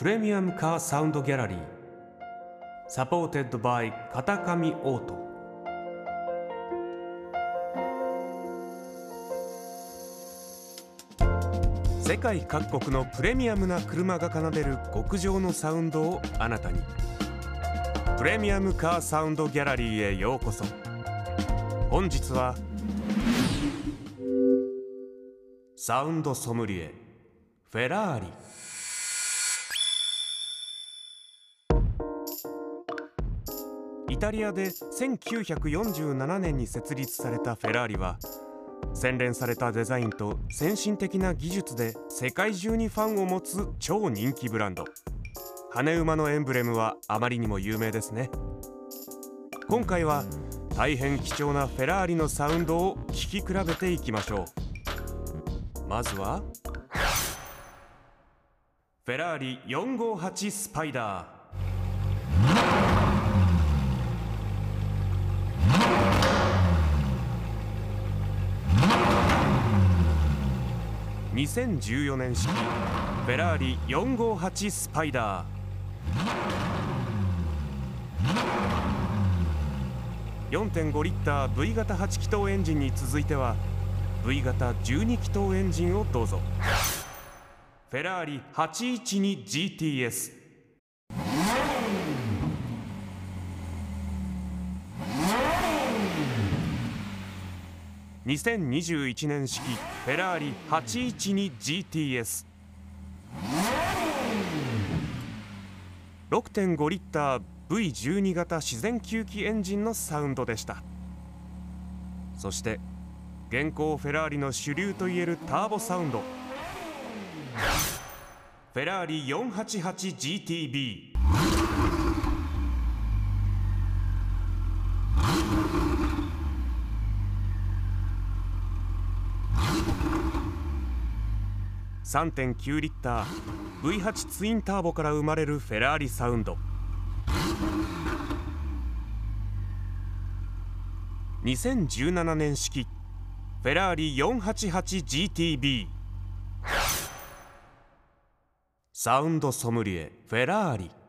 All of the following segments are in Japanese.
プレミアムカーサウンドギャラリー。 Supported by 片上オート。世界各国のプレミアムな車が奏でる極上のサウンドをあなたに。プレミアムカーサウンドギャラリーへようこそ。本日はサウンドソムリエフェラーリ。イタリアで1947年に設立されたフェラーリは洗練されたデザインと先進的な技術で世界中にファンを持つ超人気ブランド。羽馬のエンブレムはあまりにも有名ですね。今回は大変貴重なフェラーリのサウンドを聴き比べていきましょう。まずはフェラーリ458スパイダー。2014年式フェラーリ458スパイダー。4.5リッター V 型8気筒エンジンに続いては V 型12気筒エンジンをどうぞ。フェラーリ 812GTS 2021年式フェラーリ 812GTS 6.5リッター V12 型自然吸気エンジンのサウンドでした。そして現行フェラーリの主流といえるターボサウンド。フェラーリ 488GTB 3.9リッター V8 ツインターボから生まれるフェラーリサウンド。2017年式フェラーリ 488GTB サウンドソムリエフェラーリ。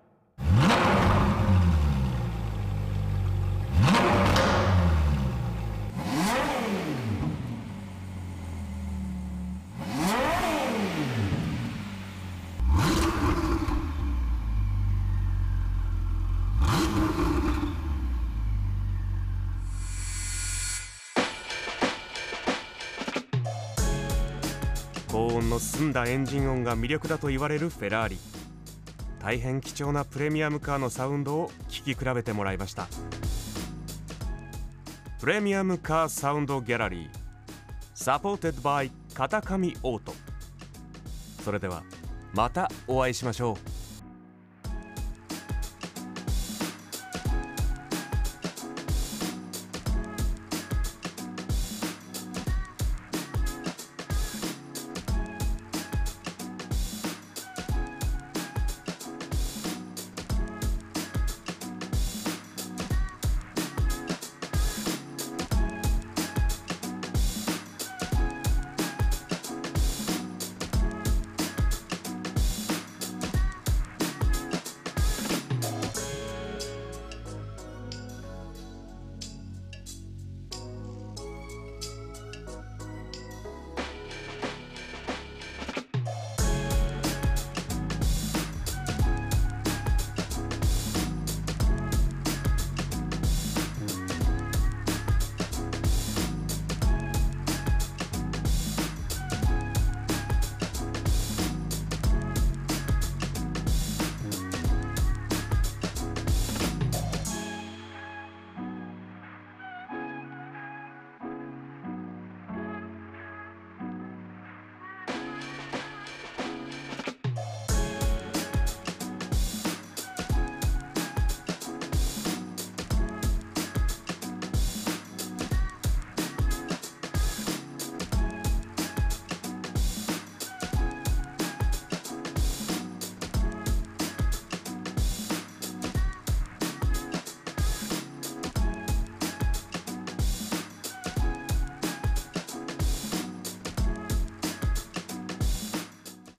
高音の澄んだエンジン音が魅力だと言われるフェラーリ。大変貴重なプレミアムカーのサウンドを聴き比べてもらいました。プレミアムカーサウンドギャラリー。 Supported by 片上オート。それではまたお会いしましょう。